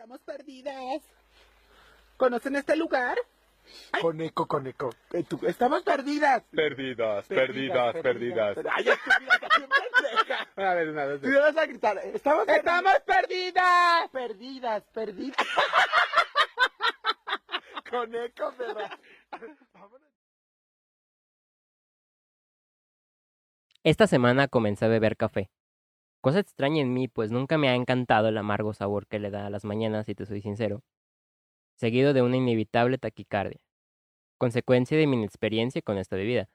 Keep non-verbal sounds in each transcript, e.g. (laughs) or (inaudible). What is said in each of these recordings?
Estamos perdidas. ¿Conocen este lugar? Con eco, con eco. Eh, tú- Estamos perdidas. Perdidas, perdidas, perdidas. Ay, estúpida, también pendeja. A ver, una vez. Tú vas a gritar. Estamos, ¡Estamos perdidas! perdidas, perdidas. (laughs) Con eco, perra. Esta semana comencé a beber café. Cosa extraña en mí, pues nunca me ha encantado el amargo sabor que le da a las mañanas, si te soy sincero. Seguido de una inevitable taquicardia. Consecuencia de mi inexperiencia con esta bebida.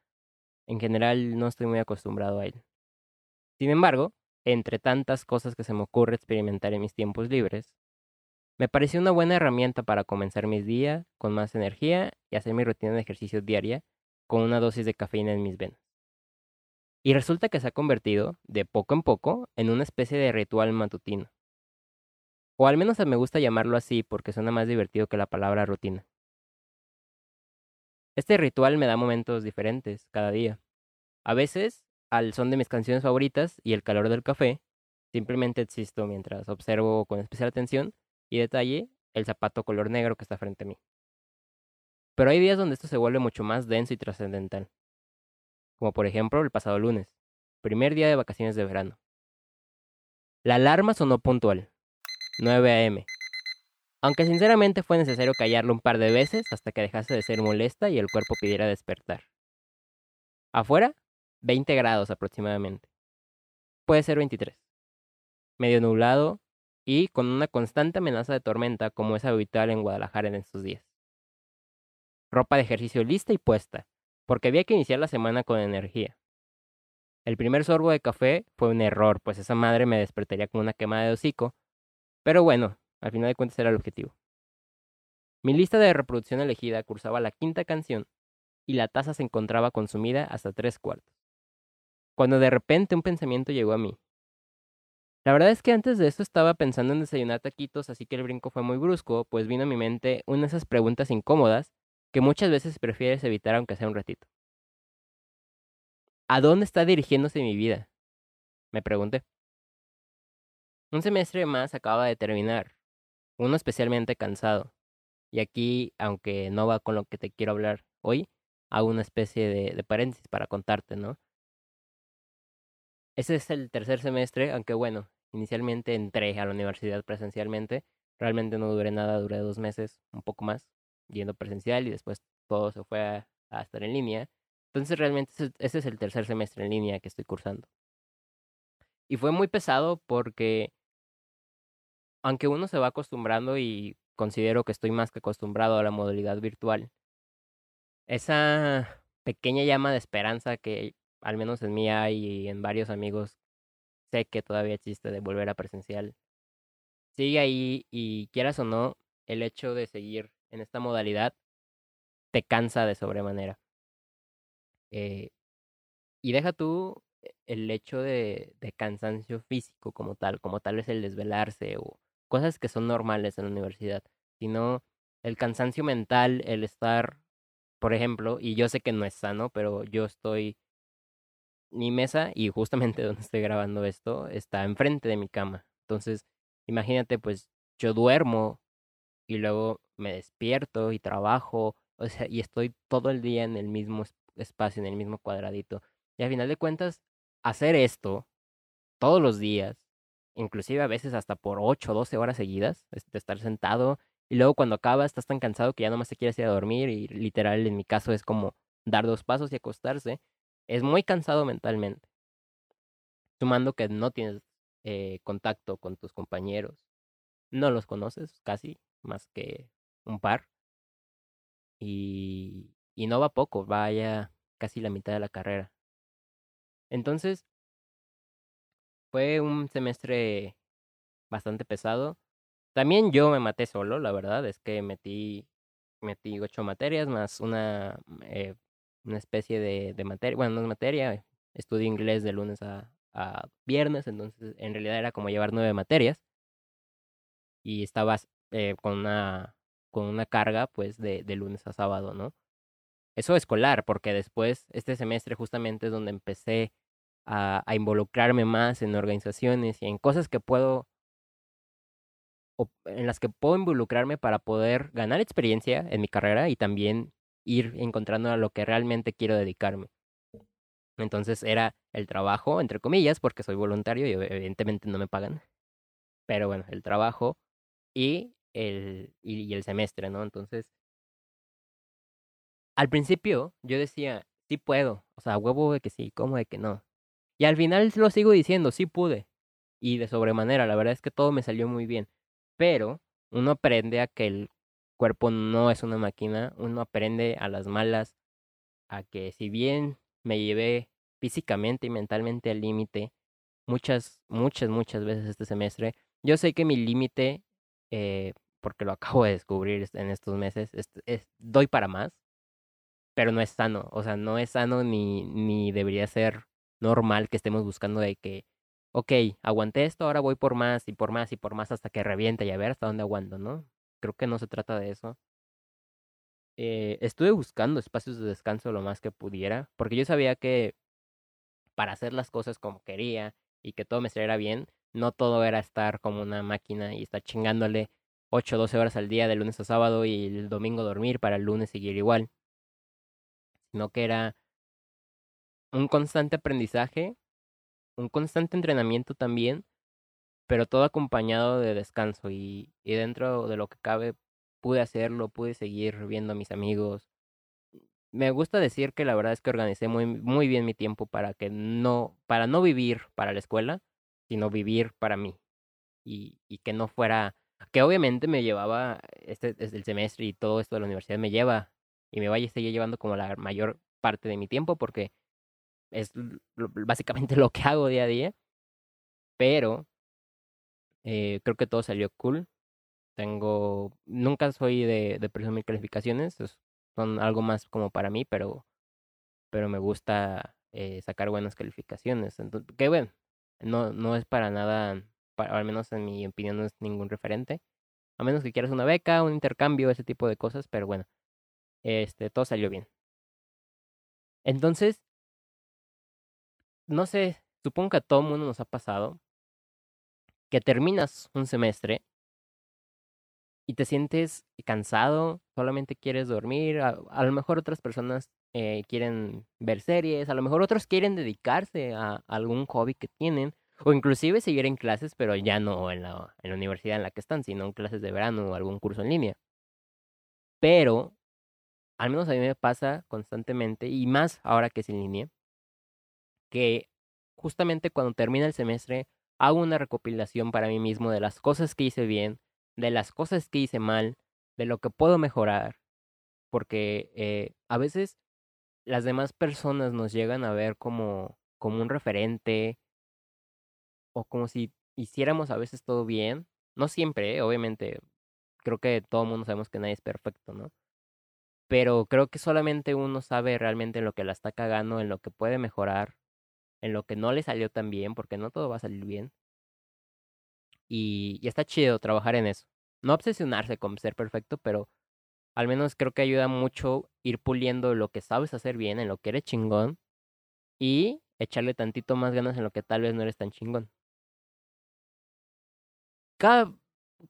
En general no estoy muy acostumbrado a él. Sin embargo, entre tantas cosas que se me ocurre experimentar en mis tiempos libres, me pareció una buena herramienta para comenzar mis días con más energía y hacer mi rutina de ejercicio diaria con una dosis de cafeína en mis venas. Y resulta que se ha convertido, de poco en poco, en una especie de ritual matutino. O al menos me gusta llamarlo así porque suena más divertido que la palabra rutina. Este ritual me da momentos diferentes cada día. A veces, al son de mis canciones favoritas y el calor del café, simplemente existo mientras observo con especial atención y detalle el zapato color negro que está frente a mí. Pero hay días donde esto se vuelve mucho más denso y trascendental como por ejemplo el pasado lunes, primer día de vacaciones de verano. La alarma sonó puntual, 9 a.m., aunque sinceramente fue necesario callarlo un par de veces hasta que dejase de ser molesta y el cuerpo pidiera despertar. Afuera, 20 grados aproximadamente. Puede ser 23. Medio nublado y con una constante amenaza de tormenta como es habitual en Guadalajara en estos días. Ropa de ejercicio lista y puesta, porque había que iniciar la semana con energía. El primer sorbo de café fue un error, pues esa madre me despertaría con una quemada de hocico, pero bueno, al final de cuentas era el objetivo. Mi lista de reproducción elegida cursaba la quinta canción y la taza se encontraba consumida hasta tres cuartos. Cuando de repente un pensamiento llegó a mí. La verdad es que antes de esto estaba pensando en desayunar taquitos, así que el brinco fue muy brusco, pues vino a mi mente una de esas preguntas incómodas que muchas veces prefieres evitar aunque sea un ratito. ¿A dónde está dirigiéndose mi vida? Me pregunté. Un semestre más acaba de terminar, uno especialmente cansado. Y aquí, aunque no va con lo que te quiero hablar hoy, hago una especie de, de paréntesis para contarte, ¿no? Ese es el tercer semestre, aunque bueno, inicialmente entré a la universidad presencialmente. Realmente no duré nada, duré dos meses, un poco más, yendo presencial y después todo se fue a, estar en línea. Entonces realmente ese, es el tercer semestre en línea que estoy cursando. Y fue muy pesado porque aunque uno se va acostumbrando y considero que estoy más que acostumbrado a la modalidad virtual, esa pequeña llama de esperanza que al menos en mí y en varios amigos sé que todavía existe de volver a presencial, sigue ahí y quieras o no, el hecho de seguir en esta modalidad te cansa de sobremanera. Eh, y deja tú el hecho de, de cansancio físico como tal, como tal vez el desvelarse o cosas que son normales en la universidad, sino el cansancio mental, el estar, por ejemplo, y yo sé que no es sano, pero yo estoy, mi mesa y justamente (laughs) donde estoy grabando esto está enfrente de mi cama. Entonces, imagínate, pues yo duermo y luego me despierto y trabajo, o sea, y estoy todo el día en el mismo espacio, en el mismo cuadradito. Y al final de cuentas, hacer esto todos los días, inclusive a veces hasta por 8 o 12 horas seguidas, de estar sentado, y luego cuando acabas estás tan cansado que ya nomás te quieres ir a dormir, y literal en mi caso es como dar dos pasos y acostarse, es muy cansado mentalmente. Sumando que no tienes eh, contacto con tus compañeros, no los conoces casi, más que un par. Y, y no va poco, va ya casi la mitad de la carrera. Entonces, fue un semestre bastante pesado. También yo me maté solo, la verdad, es que metí, metí ocho materias más una, eh, una especie de, materia, bueno, no es materia, estudio inglés de lunes a, a viernes, entonces en realidad era como llevar nueve materias y estabas eh, con una con una carga pues de, lunes a sábado, ¿no? Eso escolar, porque después, este semestre justamente es donde empecé a, a involucrarme más en organizaciones y en cosas que puedo o- en las que puedo involucrarme para poder ganar experiencia en mi carrera y también ir encontrando a lo que realmente quiero dedicarme. Entonces era el trabajo, entre comillas, porque soy voluntario y evidentemente no me pagan. Pero bueno, el trabajo y el, y, el semestre, ¿no? Entonces, al principio yo decía, sí puedo, o sea, huevo de que sí, como de que no. Y al final lo sigo diciendo, sí pude. Y de sobremanera, la verdad es que todo me salió muy bien. Pero uno aprende a que el cuerpo no es una máquina, uno aprende a las malas, a que si bien me llevé físicamente y mentalmente al límite muchas, muchas, muchas veces este semestre, yo sé que mi límite, eh, porque lo acabo de descubrir en estos meses, es, doy para más, pero no es sano, o sea, no es sano ni, ni debería ser normal que estemos buscando de que, ok, aguanté esto, ahora voy por más y por más y por más hasta que reviente y a ver hasta dónde aguanto, ¿no? Creo que no se trata de eso. Eh, estuve buscando espacios de descanso lo más que pudiera, porque yo sabía que para hacer las cosas como quería y que todo me saliera bien, no todo era estar como una máquina y estar chingándole 8 o 12 horas al día de lunes a sábado y el domingo dormir para el lunes seguir igual, sino que era un constante aprendizaje, un constante entrenamiento también, pero todo acompañado de descanso y, dentro de lo que cabe pude hacerlo, pude seguir viendo a mis amigos. Me gusta decir que la verdad es que organicé muy, muy bien mi tiempo para que no, para no vivir para la escuela, sino vivir para mí. Y, y que no fuera, que obviamente me llevaba, este, el semestre y todo esto de la universidad me lleva y me vaya a seguir llevando como la mayor parte de mi tiempo porque es básicamente (laughs) lo que hago día a día. Pero eh, creo que todo salió cool. Tengo, nunca soy de, de presumir calificaciones, es- son algo más como para mí, pero, pero me gusta eh, sacar buenas calificaciones. Entonces, que bueno, no, no es para nada, al menos en mi opinión no es ningún referente. A menos que quieras una beca, un intercambio, ese tipo de cosas, pero bueno, este, todo salió bien. Entonces, no sé, supongo que a todo mundo nos ha pasado que terminas un semestre y te sientes cansado, solamente quieres dormir, a, a lo mejor otras personas eh, quieren ver series, a lo mejor otros quieren dedicarse a, algún hobby que tienen, o inclusive seguir en clases, pero ya no en la, en la universidad en la que están, sino en clases de verano o algún curso en línea. Pero, al menos a mí me pasa constantemente, y más ahora que es en línea, que justamente cuando termina el semestre hago una recopilación para mí mismo de las cosas que hice bien, de las cosas que hice mal, de lo que puedo mejorar, porque eh, a veces las demás personas nos llegan a ver como, como un referente o como si hiciéramos a veces todo bien. No siempre, ¿eh? obviamente, creo que todo el mundo sabemos que nadie es perfecto, ¿no? Pero creo que solamente uno sabe realmente en lo que la está cagando, en lo que puede mejorar, en lo que no le salió tan bien, porque no todo va a salir bien. Y, y está chido trabajar en eso. No obsesionarse con ser perfecto, pero al menos creo que ayuda mucho ir puliendo lo que sabes hacer bien, en lo que eres chingón, y echarle tantito más ganas en lo que tal vez no eres tan chingón. Cada,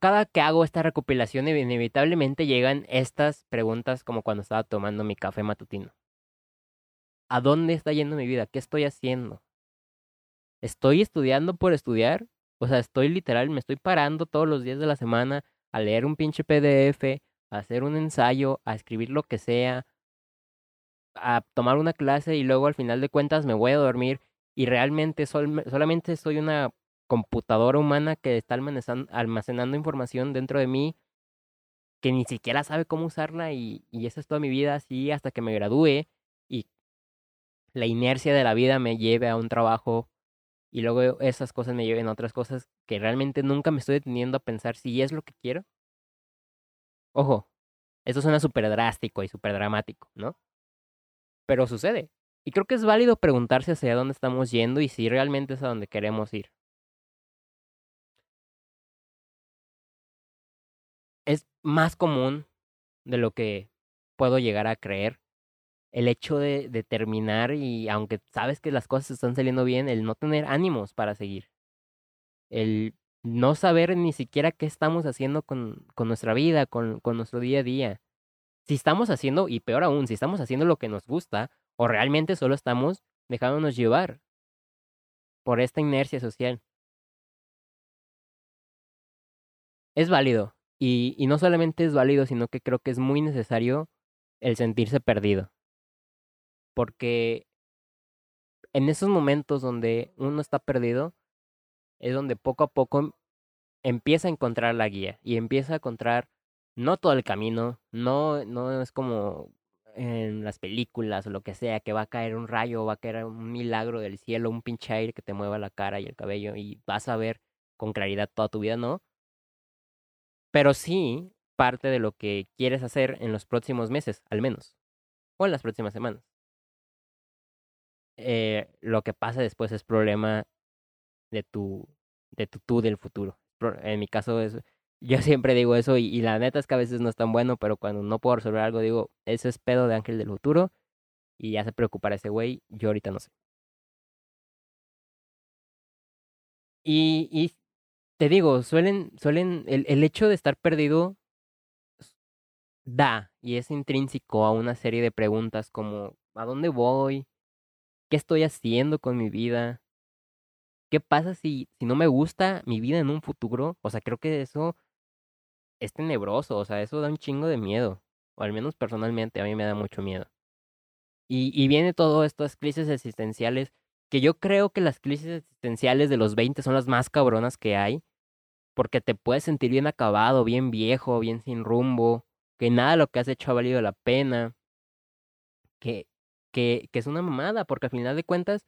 cada que hago esta recopilación, inevitablemente llegan estas preguntas como cuando estaba tomando mi café matutino. ¿A dónde está yendo mi vida? ¿Qué estoy haciendo? ¿Estoy estudiando por estudiar? O sea, estoy literal, me estoy parando todos los días de la semana a leer un pinche PDF, a hacer un ensayo, a escribir lo que sea, a tomar una clase y luego al final de cuentas me voy a dormir y realmente sol- solamente soy una computadora humana que está almacenando, información dentro de mí que ni siquiera sabe cómo usarla y, y esa es toda mi vida así hasta que me gradúe y la inercia de la vida me lleve a un trabajo y luego esas cosas me lleven a otras cosas que realmente nunca me estoy deteniendo a pensar si es lo que quiero. Ojo, esto suena súper drástico y súper dramático, ¿no? Pero sucede. Y creo que es válido preguntarse hacia dónde estamos yendo y si realmente es a donde queremos ir. Es más común de lo que puedo llegar a creer el hecho de, terminar y aunque sabes que las cosas están saliendo bien, el no tener ánimos para seguir. El no saber ni siquiera qué estamos haciendo con, con nuestra vida, con, con nuestro día a día. Si estamos haciendo, y peor aún, si estamos haciendo lo que nos gusta, o realmente solo estamos dejándonos llevar por esta inercia social. Es válido. Y, y no solamente es válido, sino que creo que es muy necesario el sentirse perdido. Porque en esos momentos donde uno está perdido, es donde poco a poco empieza a encontrar la guía y empieza a encontrar no todo el camino, no, no es como en las películas o lo que sea, que va a caer un rayo, va a caer un milagro del cielo, un pinche aire que te mueva la cara y el cabello y vas a ver con claridad toda tu vida, ¿no? Pero sí parte de lo que quieres hacer en los próximos meses, al menos, o en las próximas semanas. Eh, lo que pasa después es problema de tu, de tu tú del futuro. En mi caso es, yo siempre digo eso y, la neta es que a veces no es tan bueno, pero cuando no puedo resolver algo digo, ese es pedo de ángel del futuro y ya se preocupará ese güey, yo ahorita no sé. Y te digo, suelen, suelen, el, el hecho de estar perdido da y es intrínseco a una serie de preguntas como ¿a dónde voy? ¿Qué estoy haciendo con mi vida? ¿Qué pasa si, si no me gusta mi vida en un futuro? O sea, creo que eso es tenebroso, o sea, eso da un chingo de miedo. O al menos personalmente a mí me da mucho miedo. Y, y viene todo estas crisis existenciales, que yo creo que las crisis existenciales de los 20 son las más cabronas que hay, porque te puedes sentir bien acabado, bien viejo, bien sin rumbo, que nada de lo que has hecho ha valido la pena, que, que, que es una mamada, porque al final de cuentas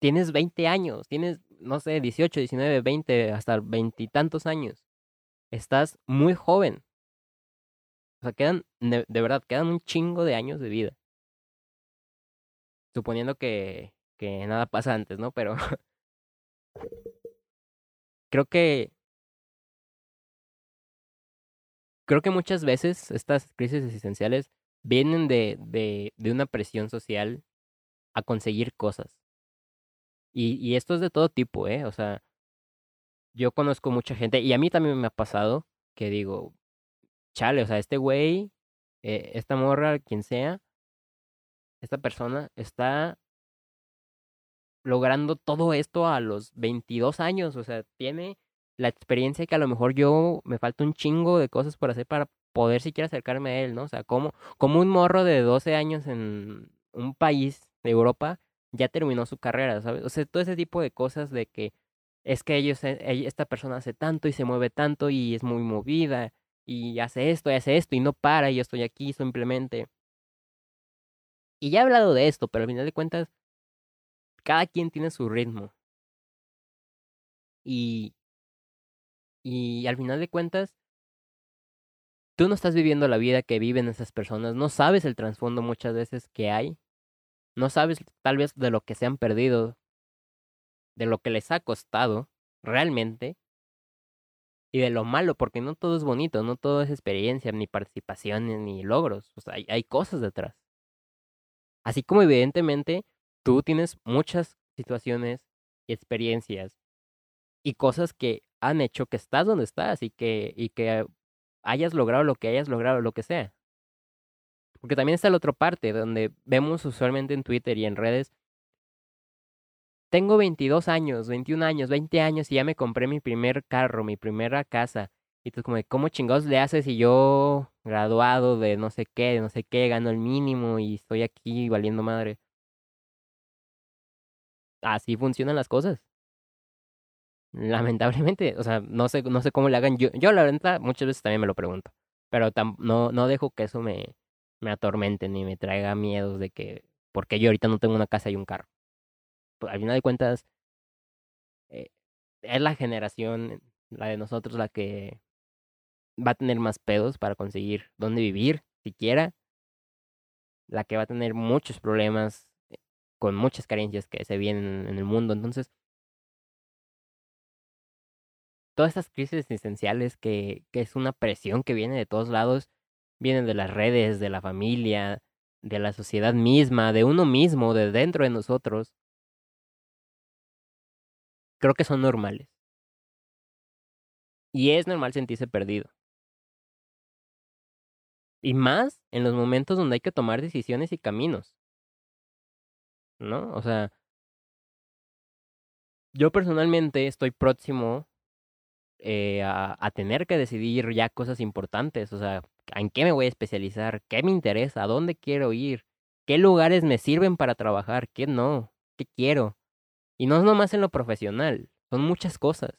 tienes 20 años, tienes, no sé, 18, 19, 20, hasta veintitantos años. Estás muy joven. O sea, quedan, de, de, verdad, quedan un chingo de años de vida. Suponiendo que, que nada pasa antes, ¿no? Pero (laughs) creo que creo que muchas veces estas crisis existenciales vienen de, de, de una presión social a conseguir cosas. Y, y esto es de todo tipo, ¿eh? O sea, yo conozco mucha gente, y a mí también me ha pasado, que digo, chale, o sea, este güey, eh, esta morra, quien sea, esta persona está logrando todo esto a los 22 años, o sea, tiene la experiencia que a lo mejor yo me falta un chingo de cosas por hacer para poder siquiera acercarme a él, ¿no? O sea, como, como un morro de 12 años en un país de Europa ya terminó su carrera, ¿sabes? O sea, todo ese tipo de cosas de que es que ellos, esta persona hace tanto y se mueve tanto y es muy movida y hace esto y hace esto y no para y yo estoy aquí simplemente. Y ya he hablado de esto, pero al final de cuentas, cada quien tiene su ritmo. Y, y al final de cuentas, tú no estás viviendo la vida que viven esas personas, no sabes el trasfondo muchas veces que hay no sabes tal vez de lo que se han perdido, de lo que les ha costado realmente y de lo malo, porque no todo es bonito, no todo es experiencia, ni participaciones, ni logros, o sea, hay, hay cosas detrás. Así como evidentemente tú tienes muchas situaciones y experiencias y cosas que han hecho que estás donde estás y que, y que hayas logrado lo que hayas logrado, lo que sea. Porque también está la otra parte, donde vemos usualmente en Twitter y en redes. Tengo 22 años, 21 años, 20 años y ya me compré mi primer carro, mi primera casa. Y tú como, ¿cómo chingados le haces si yo, graduado de no sé qué, de no sé qué, gano el mínimo y estoy aquí valiendo madre? Así funcionan las cosas. Lamentablemente, o sea, no sé, no sé cómo le hagan. Yo, yo la verdad, muchas veces también me lo pregunto. Pero no, no dejo que eso me, me atormenten ni me traiga miedos de que, porque yo ahorita no tengo una casa y un carro. Pues, al final de cuentas, eh, es la generación, la de nosotros, la que va a tener más pedos para conseguir dónde vivir, siquiera. La que va a tener muchos problemas con muchas carencias que se vienen en el mundo. Entonces, todas estas crisis existenciales que, que es una presión que viene de todos lados, vienen de las redes, de la familia, de la sociedad misma, de uno mismo, de dentro de nosotros, creo que son normales. Y es normal sentirse perdido. Y más en los momentos donde hay que tomar decisiones y caminos. ¿No? O sea, yo personalmente estoy próximo eh, a, a, tener que decidir ya cosas importantes. O sea, ¿en qué me voy a especializar? ¿Qué me interesa? ¿A dónde quiero ir? ¿Qué lugares me sirven para trabajar? ¿Qué no? ¿Qué quiero? Y no es nomás en lo profesional, son muchas cosas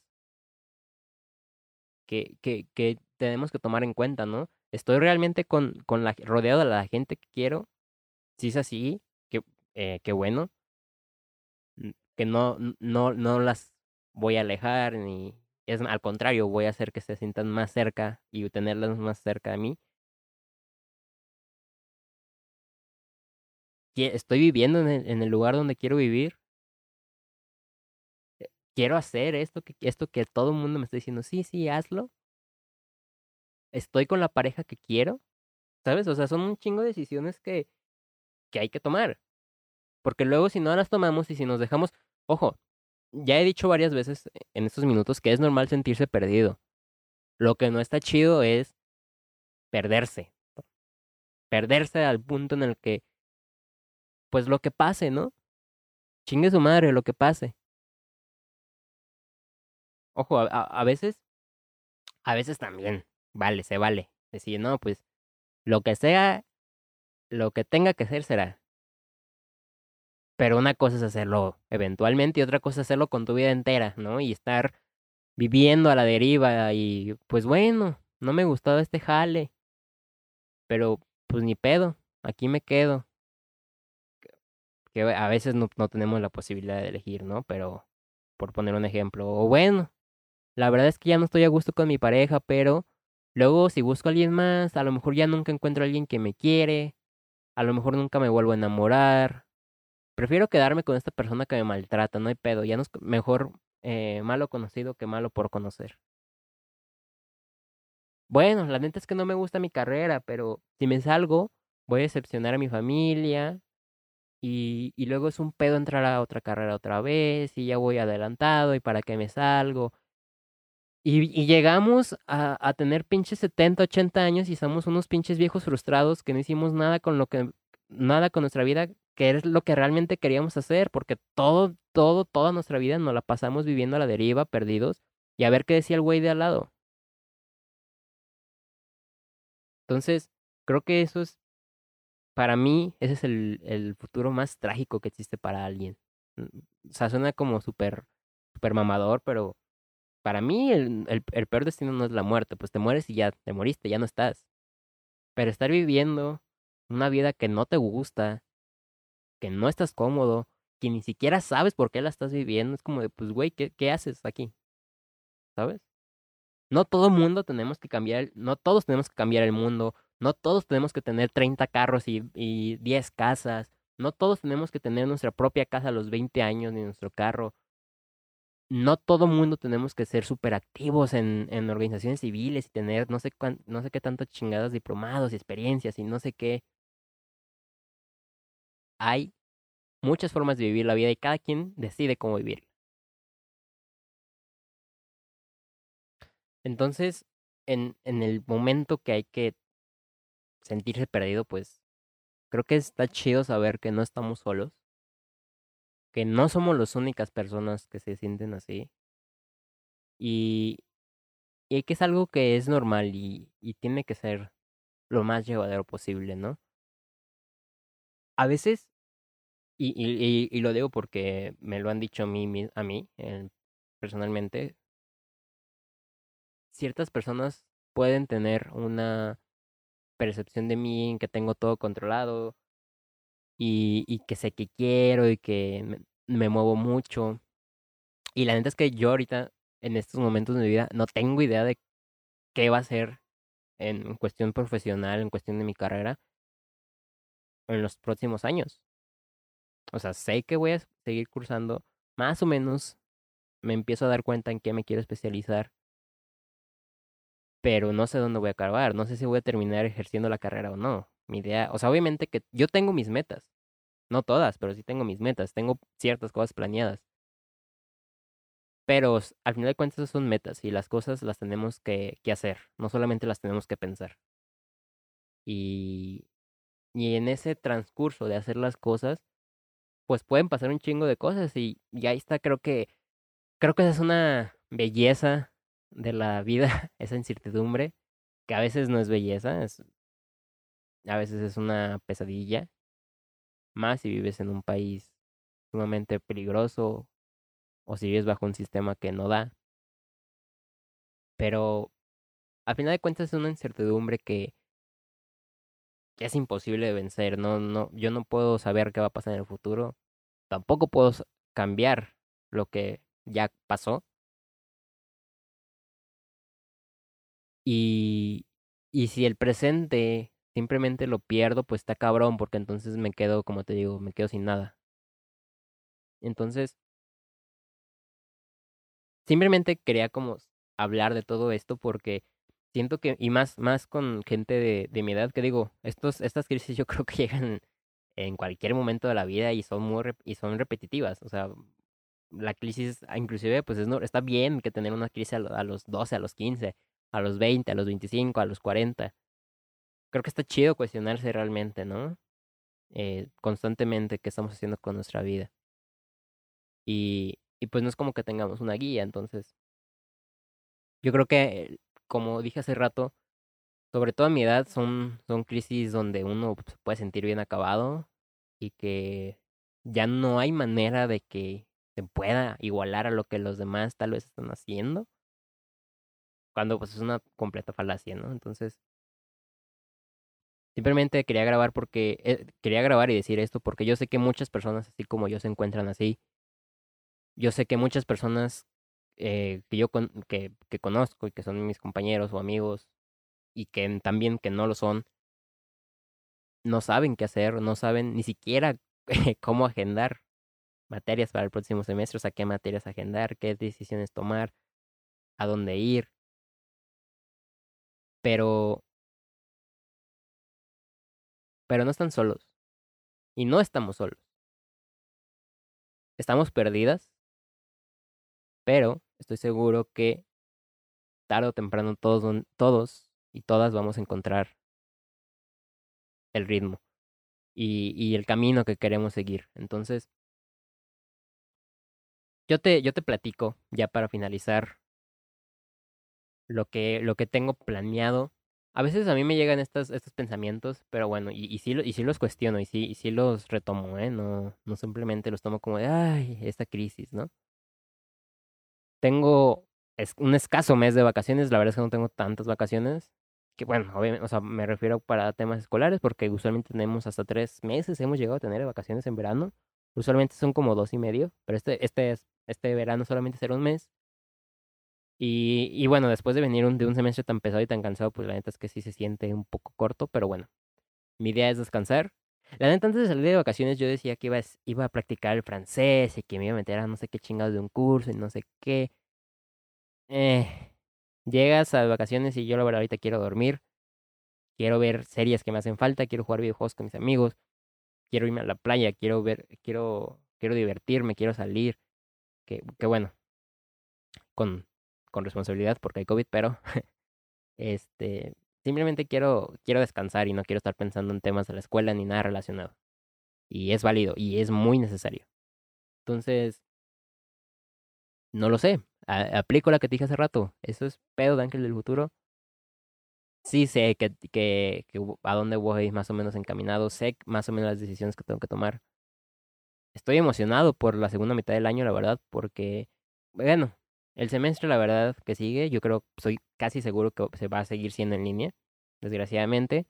que, que, que tenemos que tomar en cuenta, ¿no? Estoy realmente con, con la, rodeado de la gente que quiero. Si es así, eh, qué bueno. Que no, no, no las voy a alejar, ni es al contrario, voy a hacer que se sientan más cerca y tenerlas más cerca de mí. Estoy viviendo en el, lugar donde quiero vivir. Eh, quiero hacer esto que, esto que todo el mundo me está diciendo, sí, sí, hazlo estoy con la pareja que quiero, ¿sabes? O sea, son un chingo de decisiones que, que hay que tomar. Porque luego si no las tomamos y si nos dejamos, ojo, ya he dicho varias veces en estos minutos que es normal sentirse perdido. Lo que no está chido es perderse. Perderse al punto en el que, pues lo que pase, ¿no? Chingue su madre, lo que pase. Ojo, a, a veces, a veces también vale, se vale. Decir, no, pues lo que sea, lo que tenga que ser será. Pero una cosa es hacerlo eventualmente y otra cosa es hacerlo con tu vida entera, ¿no? Y estar viviendo a la deriva y pues bueno, no me gustó este jale. Pero pues ni pedo, aquí me quedo. Que a veces no, no tenemos la posibilidad de elegir, ¿no? Pero por poner un ejemplo, o bueno, la verdad es que ya no estoy a gusto con mi pareja, pero Luego, si busco a alguien más, a lo mejor ya nunca encuentro a alguien que me quiere, a lo mejor nunca me vuelvo a enamorar. Prefiero quedarme con esta persona que me maltrata, no hay pedo. Ya no es mejor eh, malo conocido que malo por conocer. Bueno, la neta es que no me gusta mi carrera, pero si me salgo, voy a decepcionar a mi familia. Y, y luego es un pedo entrar a otra carrera otra vez, y ya voy adelantado, y para qué me salgo. Y, llegamos a, a, tener pinches 70, 80 años y somos unos pinches viejos frustrados que no hicimos nada con lo que, nada con nuestra vida, que es lo que realmente queríamos hacer, porque todo, todo, toda nuestra vida nos la pasamos viviendo a la deriva, perdidos, y a ver qué decía el güey de al lado. Entonces, creo que eso es, para mí, ese es el, el futuro más trágico que existe para alguien. Mm, o sea, suena como súper, súper mamador, pero para mí el, el, el, peor destino no es la muerte, pues te mueres y ya te moriste, ya no estás. Pero estar viviendo una vida que no te gusta, que no estás cómodo, que ni siquiera sabes por qué la estás viviendo, es como de, pues, güey, ¿qué, ¿qué haces aquí? ¿Sabes? No todo mundo tenemos que cambiar, no todos tenemos que cambiar el mundo, no todos tenemos que tener 30 carros y, y 10 casas, no todos tenemos que tener nuestra propia casa a los 20 años ni nuestro carro no todo mundo tenemos que ser súper activos en, organizaciones civiles y tener no sé, no sé qué tantas chingadas diplomados y experiencias y no sé qué. Hay muchas formas de vivir la vida y cada quien decide cómo vivirla. Entonces, en, en el momento que hay que sentirse perdido, pues creo que está chido saber que no estamos solos que no somos las únicas personas que se sienten así. Y, y que es algo que es normal y, y tiene que ser lo más llevadero posible, ¿no? A veces, y, lo digo porque me lo han dicho a mí, a mí personalmente, ciertas personas pueden tener una percepción de mí en que tengo todo controlado, y, y que sé que quiero y que me, me, muevo mucho. Y la neta es que yo ahorita, en estos momentos de mi vida, no tengo idea de qué va a ser en cuestión profesional, en cuestión de mi carrera, en los próximos años. O sea, sé que voy a seguir cursando, más o menos me empiezo a dar cuenta en qué me quiero especializar, pero no sé dónde voy a acabar, no sé si voy a terminar ejerciendo la carrera o no mi idea, o sea, obviamente que yo tengo mis metas, no todas, pero sí tengo mis metas, tengo ciertas cosas planeadas. Pero al final de cuentas son metas y las cosas las tenemos que, que hacer, no solamente las tenemos que pensar. Y, y en ese transcurso de hacer las cosas, pues pueden pasar un chingo de cosas y, y ahí está, creo que, creo que esa es una belleza de la vida, (laughs) esa incertidumbre, que a veces no es belleza, es, a veces es una pesadilla, más si vives en un país sumamente peligroso o si vives bajo un sistema que no da. Pero al final de cuentas es una incertidumbre que es imposible de vencer. No, no, yo no puedo saber qué va a pasar en el futuro. Tampoco puedo cambiar lo que ya pasó. Y, y si el presente simplemente lo pierdo, pues está cabrón, porque entonces me quedo, como te digo, me quedo sin nada. Entonces, simplemente quería como hablar de todo esto porque siento que, y más, más con gente de, de mi edad, que digo, estos, estas crisis yo (laughs) creo que llegan en cualquier momento de la vida y son muy, y son repetitivas. O sea, la crisis, ah, inclusive, pues es, no, está bien que tener una crisis a, lo- a los 12, a los 15, a los 20, a los 25, a los 40. Creo que está chido cuestionarse realmente, ¿no? Eh, constantemente qué estamos haciendo con nuestra vida. Y, y pues no es como que tengamos una guía, entonces yo creo que, como dije hace rato, sobre todo a mi edad, son, son crisis donde uno se puede sentir bien acabado y que ya no hay manera de que se pueda igualar a lo que los demás tal vez están haciendo, cuando pues es una completa falacia, ¿no? Entonces, simplemente quería grabar porque, eh, quería grabar y decir esto porque yo sé que muchas personas así como yo se encuentran así. Yo sé que muchas personas eh, que yo con, que, que conozco y que son mis compañeros o amigos y que también que no lo son, no saben qué hacer, no saben ni siquiera (laughs) cómo agendar materias para el próximo semestre, o sea, qué materias agendar, qué decisiones tomar, a dónde ir. Pero, pero no están solos. Y no estamos solos. Estamos perdidas, pero estoy seguro que tarde o temprano todos, todos y todas vamos a encontrar el ritmo y, y el camino que queremos seguir. Entonces, yo te, yo te platico, ya para finalizar, lo que, lo que tengo planeado. A veces a mí me llegan estos pensamientos, pero bueno, y, y, sí, y sí los cuestiono, y sí, y sí los retomo, ¿eh? No, no simplemente los tomo como de, ay, esta crisis, ¿no? Tengo es, un escaso mes de vacaciones, la verdad es que no tengo tantas vacaciones, que bueno, obviamente, o sea, me refiero para temas escolares, porque usualmente tenemos hasta tres meses, hemos llegado a tener vacaciones en verano, usualmente son como dos y medio, pero este, este, es- este verano solamente será un mes, y, y bueno, después de venir un, de un semestre tan pesado y tan cansado, pues la neta es que sí se siente un poco corto, pero bueno, mi idea es descansar. La neta, antes de salir de vacaciones yo decía que iba a, iba a practicar el francés y que me iba a meter a no sé qué chingados de un curso y no sé qué. Eh, llegas a vacaciones y yo la verdad ahorita quiero dormir, quiero ver series que me hacen falta, quiero jugar videojuegos con mis amigos, quiero irme a la playa, quiero ver, quiero, quiero divertirme, quiero salir, que, que bueno, con, con responsabilidad porque hay COVID, pero (laughs) este, simplemente quiero, quiero descansar y no quiero estar pensando en temas de la escuela ni nada relacionado. Y es válido y es muy necesario. Entonces, no lo sé. Aplico la que te dije hace rato. Eso es pedo de Ángel del Futuro. Sí sé que, que, que a dónde voy más o menos encaminado. Sé más o menos las decisiones que tengo que tomar. Estoy emocionado por la segunda mitad del año, la verdad, porque, bueno, el semestre, la verdad, que sigue, yo creo, soy casi seguro que se va a seguir siendo en línea, desgraciadamente.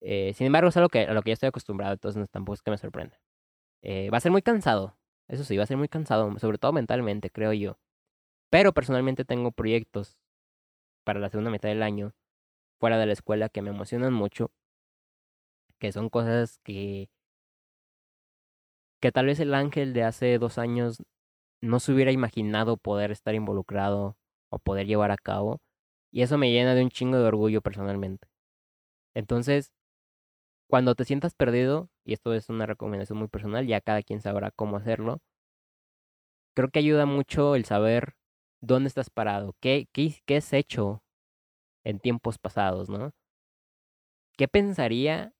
Eh, sin embargo, es algo que, a lo que ya estoy acostumbrado, entonces tampoco es que me sorprenda. Eh, va a ser muy cansado, eso sí, va a ser muy cansado, sobre todo mentalmente, creo yo. Pero personalmente tengo proyectos para la segunda mitad del año, fuera de la escuela, que me emocionan mucho, que son cosas que, que tal vez el ángel de hace dos años no se hubiera imaginado poder estar involucrado o poder llevar a cabo. Y eso me llena de un chingo de orgullo personalmente. Entonces, cuando te sientas perdido, y esto es una recomendación muy personal, ya cada quien sabrá cómo hacerlo, creo que ayuda mucho el saber dónde estás parado, qué, qué, qué has hecho en tiempos pasados, ¿no? ¿Qué pensaría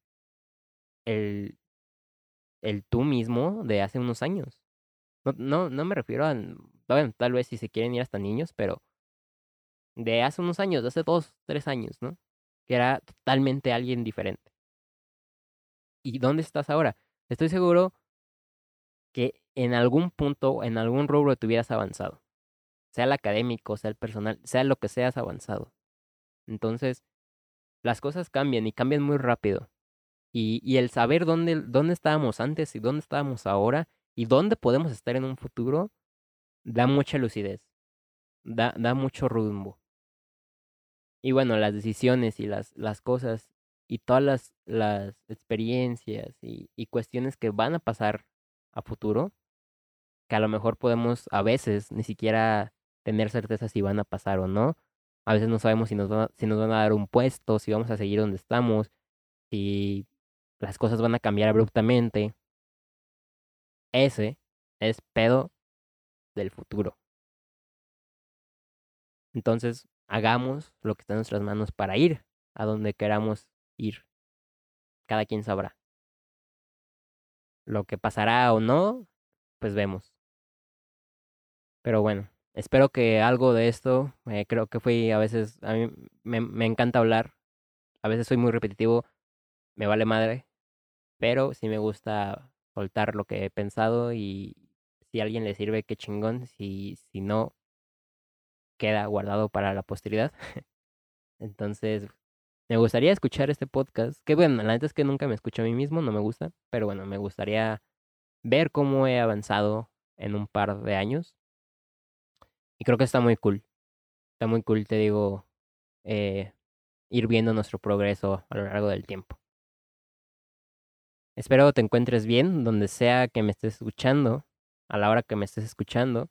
el, el tú mismo de hace unos años? No, no, no me refiero a, bueno, tal vez si se quieren ir hasta niños, pero de hace unos años, de hace dos, tres años, ¿no? Que era totalmente alguien diferente. ¿Y dónde estás ahora? Estoy seguro que en algún punto, en algún rubro te hubieras avanzado. Sea el académico, sea el personal, sea lo que seas avanzado. Entonces, las cosas cambian y cambian muy rápido. Y, y el saber dónde, dónde estábamos antes y dónde estábamos ahora y dónde podemos estar en un futuro, da mucha lucidez. Da, da mucho rumbo. Y bueno, las decisiones y las, las cosas y todas las, las experiencias y, y cuestiones que van a pasar a futuro, que a lo mejor podemos a veces ni siquiera tener certeza si van a pasar o no. A veces no sabemos si nos, van a, si nos van a dar un puesto, si vamos a seguir donde estamos, si las cosas van a cambiar abruptamente. Ese es pedo del futuro. Entonces, hagamos lo que está en nuestras manos para ir a donde queramos ir. Cada quien sabrá. Lo que pasará o no, pues vemos. Pero bueno, espero que algo de esto, eh, creo que fui a veces, a mí me, me encanta hablar, a veces soy muy repetitivo, me vale madre, pero sí me gusta soltar lo que he pensado y si a alguien le sirve, qué chingón, si, si no, queda guardado para la posteridad. (laughs) Entonces, me gustaría escuchar este podcast, que bueno, la neta es que nunca me escucho a mí mismo, no me gusta, pero bueno, me gustaría ver cómo he avanzado en un par de años. Y creo que está muy cool. Está muy cool, te digo, eh, ir viendo nuestro progreso a lo largo del tiempo. Espero te encuentres bien donde sea que me estés escuchando, a la hora que me estés escuchando,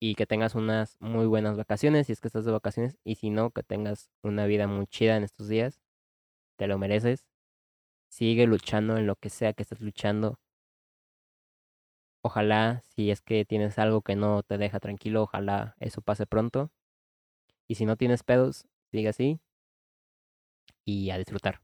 y que tengas unas muy buenas vacaciones si es que estás de vacaciones, y si no, que tengas una vida muy chida en estos días. Te lo mereces. Sigue luchando en lo que sea que estés luchando. Ojalá, si es que tienes algo que no te deja tranquilo, ojalá eso pase pronto. Y si no tienes pedos, sigue así. Y a disfrutar.